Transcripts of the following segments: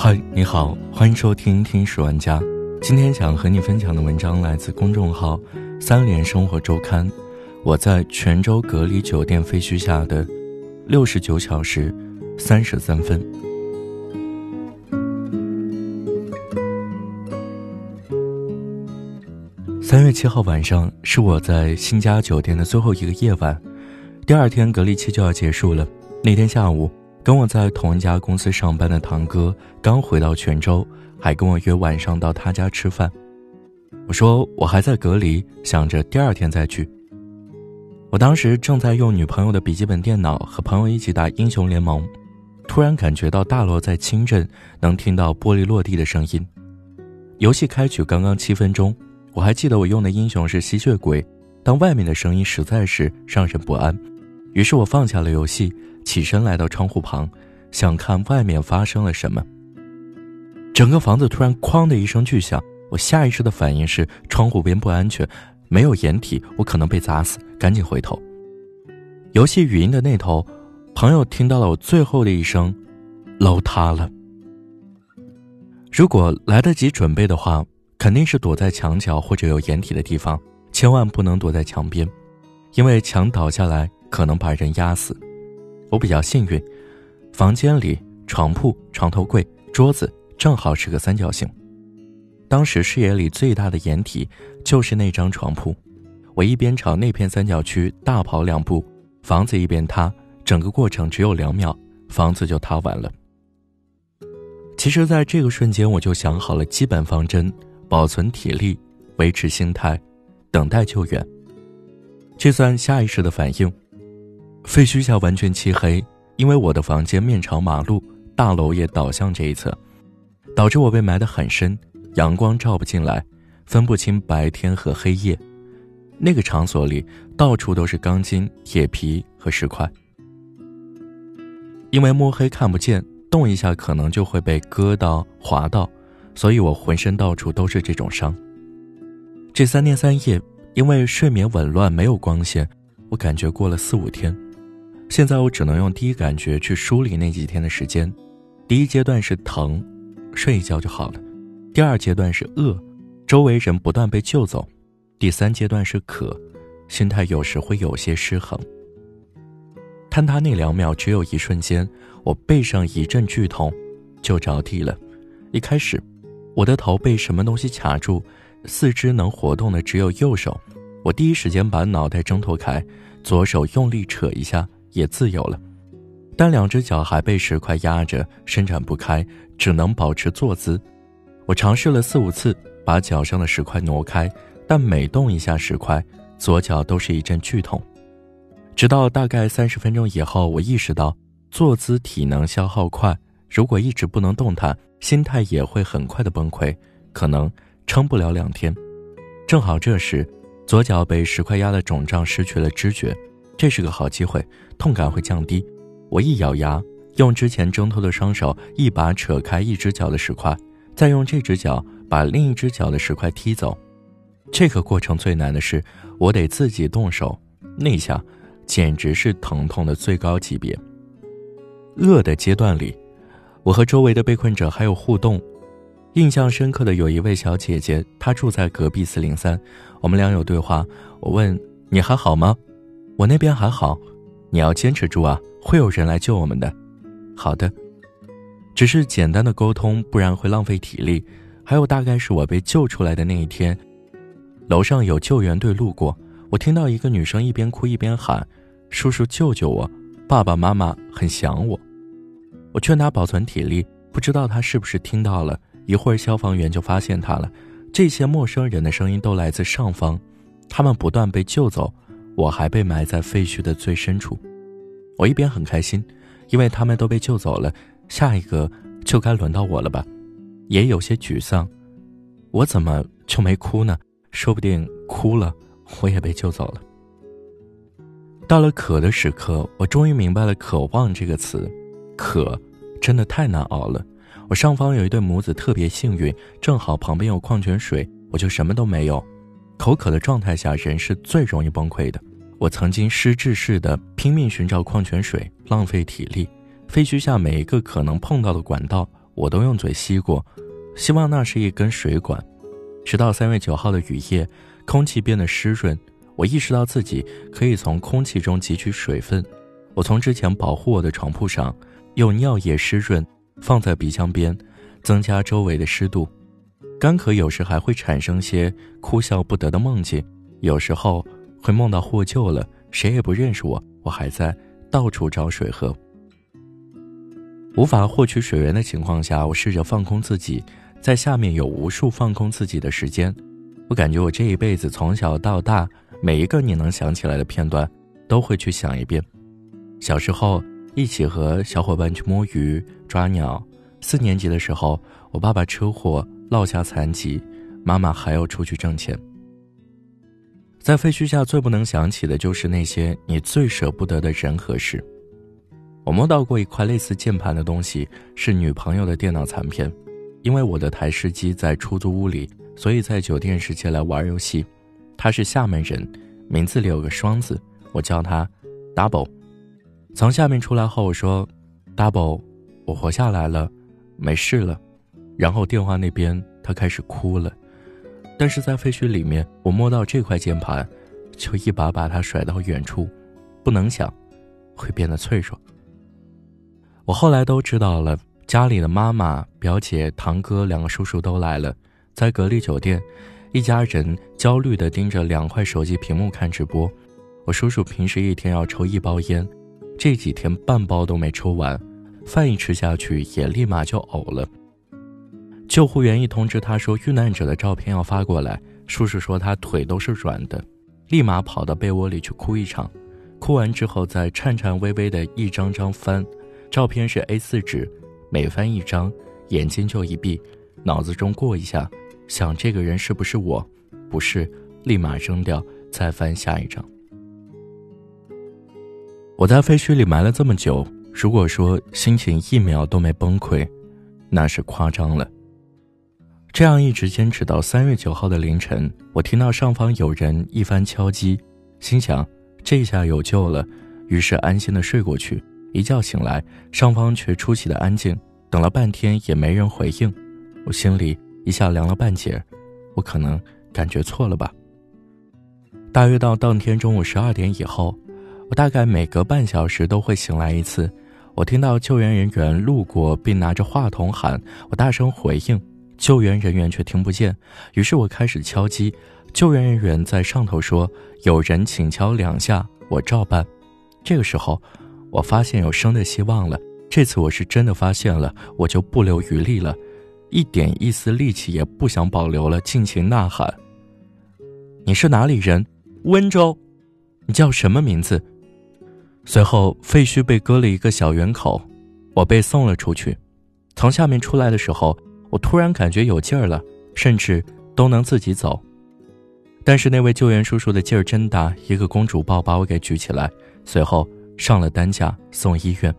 嗨，你好，欢迎收听《听史玩家》。今天想和你分享的文章来自公众号“三联生活周刊”。我在泉州隔离酒店废墟下的六十九小时三十三分。三月七号晚上是我在新家酒店的最后一个夜晚，第二天隔离期就要结束了。那天下午。跟我在同一家公司上班的堂哥刚回到泉州，还跟我约晚上到他家吃饭。我说我还在隔离，想着第二天再去。我当时正在用女朋友的笔记本电脑和朋友一起打英雄联盟，突然感觉到大楼在轻震，能听到玻璃落地的声音。游戏开局刚刚七分钟，我还记得我用的英雄是吸血鬼，但外面的声音实在是让人不安，于是我放下了游戏。起身来到窗户旁，想看外面发生了什么。整个房子突然“哐”的一声巨响，我下意识的反应是窗户边不安全，没有掩体，我可能被砸死，赶紧回头。游戏语音的那头，朋友听到了我最后的一声：“楼塌了。”如果来得及准备的话，肯定是躲在墙角或者有掩体的地方，千万不能躲在墙边，因为墙倒下来可能把人压死。我比较幸运，房间里床铺、床头柜、桌子正好是个三角形。当时视野里最大的掩体就是那张床铺。我一边朝那片三角区大跑两步，房子一边塌，整个过程只有两秒，房子就塌完了。其实，在这个瞬间，我就想好了基本方针：保存体力，维持心态，等待救援。这算下意识的反应。废墟下完全漆黑，因为我的房间面朝马路，大楼也倒向这一侧，导致我被埋得很深，阳光照不进来，分不清白天和黑夜。那个场所里到处都是钢筋、铁皮和石块，因为摸黑看不见，动一下可能就会被割到、划到，所以我浑身到处都是这种伤。这三天三夜，因为睡眠紊乱，没有光线，我感觉过了四五天。现在我只能用第一感觉去梳理那几天的时间。第一阶段是疼，睡一觉就好了；第二阶段是饿，周围人不断被救走；第三阶段是渴，心态有时会有些失衡。坍塌那两秒只有一瞬间，我背上一阵剧痛，就着地了。一开始，我的头被什么东西卡住，四肢能活动的只有右手。我第一时间把脑袋挣脱开，左手用力扯一下。也自由了，但两只脚还被石块压着，伸展不开，只能保持坐姿。我尝试了四五次把脚上的石块挪开，但每动一下石块，左脚都是一阵剧痛。直到大概三十分钟以后，我意识到坐姿体能消耗快，如果一直不能动弹，心态也会很快的崩溃，可能撑不了两天。正好这时，左脚被石块压的肿胀，失去了知觉。这是个好机会，痛感会降低。我一咬牙，用之前挣脱的双手一把扯开一只脚的石块，再用这只脚把另一只脚的石块踢走。这个过程最难的是，我得自己动手，那下简直是疼痛的最高级别。饿的阶段里，我和周围的被困者还有互动，印象深刻的有一位小姐姐，她住在隔壁四零三，我们俩有对话。我问你还好吗？我那边还好，你要坚持住啊！会有人来救我们的。好的，只是简单的沟通，不然会浪费体力。还有，大概是我被救出来的那一天，楼上有救援队路过，我听到一个女生一边哭一边喊：“叔叔救救我，爸爸妈妈很想我。”我劝她保存体力，不知道她是不是听到了。一会儿消防员就发现她了。这些陌生人的声音都来自上方，他们不断被救走。我还被埋在废墟的最深处，我一边很开心，因为他们都被救走了，下一个就该轮到我了吧，也有些沮丧，我怎么就没哭呢？说不定哭了，我也被救走了。到了渴的时刻，我终于明白了“渴望”这个词，渴真的太难熬了。我上方有一对母子特别幸运，正好旁边有矿泉水，我就什么都没有。口渴的状态下，人是最容易崩溃的。我曾经失智似的拼命寻找矿泉水，浪费体力。废墟下每一个可能碰到的管道，我都用嘴吸过，希望那是一根水管。直到三月九号的雨夜，空气变得湿润，我意识到自己可以从空气中汲取水分。我从之前保护我的床铺上用尿液湿润，放在鼻腔边，增加周围的湿度。干咳有时还会产生些哭笑不得的梦境，有时候会梦到获救了，谁也不认识我，我还在到处找水喝。无法获取水源的情况下，我试着放空自己。在下面有无数放空自己的时间，我感觉我这一辈子从小到大，每一个你能想起来的片段，都会去想一遍。小时候一起和小伙伴去摸鱼抓鸟，四年级的时候我爸爸车祸落下残疾，妈妈还要出去挣钱。在废墟下最不能想起的就是那些你最舍不得的人和事。我摸到过一块类似键盘的东西，是女朋友的电脑残片。因为我的台式机在出租屋里，所以在酒店时借来玩游戏。他是厦门人，名字里有个双字，我叫他 Double。从下面出来后，我说：“Double，我活下来了，没事了。”然后电话那边他开始哭了。但是在废墟里面，我摸到这块键盘，就一把把它甩到远处，不能想，会变得脆弱。我后来都知道了。家里的妈妈、表姐、堂哥两个叔叔都来了，在隔离酒店，一家人焦虑地盯着两块手机屏幕看直播。我叔叔平时一天要抽一包烟，这几天半包都没抽完，饭一吃下去也立马就呕了。救护员一通知他说遇难者的照片要发过来，叔叔说他腿都是软的，立马跑到被窝里去哭一场，哭完之后再颤颤巍巍的一张张翻，照片是 A4 纸。每翻一张，眼睛就一闭，脑子中过一下，想这个人是不是我？不是，立马扔掉，再翻下一张。我在废墟里埋了这么久，如果说心情一秒都没崩溃，那是夸张了。这样一直坚持到三月九号的凌晨，我听到上方有人一番敲击，心想这下有救了，于是安心的睡过去。一觉醒来，上方却出奇的安静，等了半天也没人回应，我心里一下凉了半截，我可能感觉错了吧。大约到当天中午十二点以后，我大概每隔半小时都会醒来一次，我听到救援人员路过并拿着话筒喊，我大声回应，救援人员却听不见，于是我开始敲击，救援人员在上头说有人请敲两下，我照办。这个时候。我发现有生的希望了，这次我是真的发现了，我就不留余力了，一点一丝力气也不想保留了，尽情呐喊。你是哪里人？温州。你叫什么名字？随后废墟被割了一个小圆口，我被送了出去。从下面出来的时候，我突然感觉有劲儿了，甚至都能自己走。但是那位救援叔叔的劲儿真大，一个公主抱把我给举起来，随后。上了担架送医院，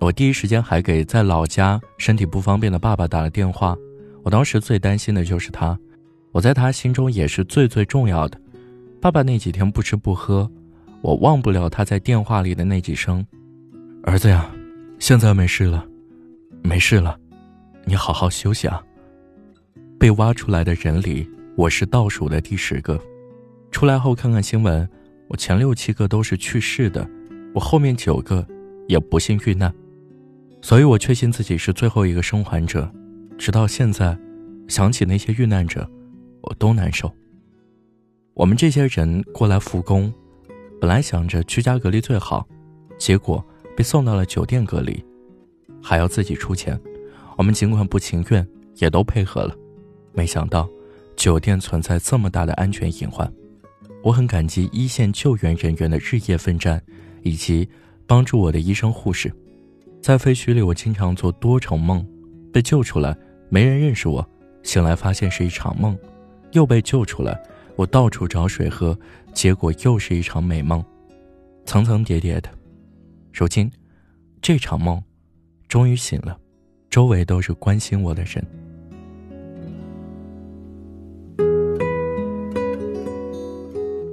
我第一时间还给在老家身体不方便的爸爸打了电话。我当时最担心的就是他，我在他心中也是最最重要的。爸爸那几天不吃不喝，我忘不了他在电话里的那几声：“儿子呀，现在没事了，没事了，你好好休息啊。”被挖出来的人里，我是倒数的第十个。出来后看看新闻，我前六七个都是去世的。我后面九个也不幸遇难，所以我确信自己是最后一个生还者。直到现在，想起那些遇难者，我都难受。我们这些人过来复工，本来想着居家隔离最好，结果被送到了酒店隔离，还要自己出钱。我们尽管不情愿，也都配合了。没想到，酒店存在这么大的安全隐患。我很感激一线救援人员的日夜奋战。以及帮助我的医生护士，在废墟里，我经常做多重梦，被救出来，没人认识我，醒来发现是一场梦，又被救出来，我到处找水喝，结果又是一场美梦，层层叠叠的。如今，这场梦终于醒了，周围都是关心我的人。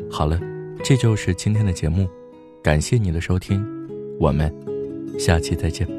好了，这就是今天的节目。感谢你的收听，我们下期再见。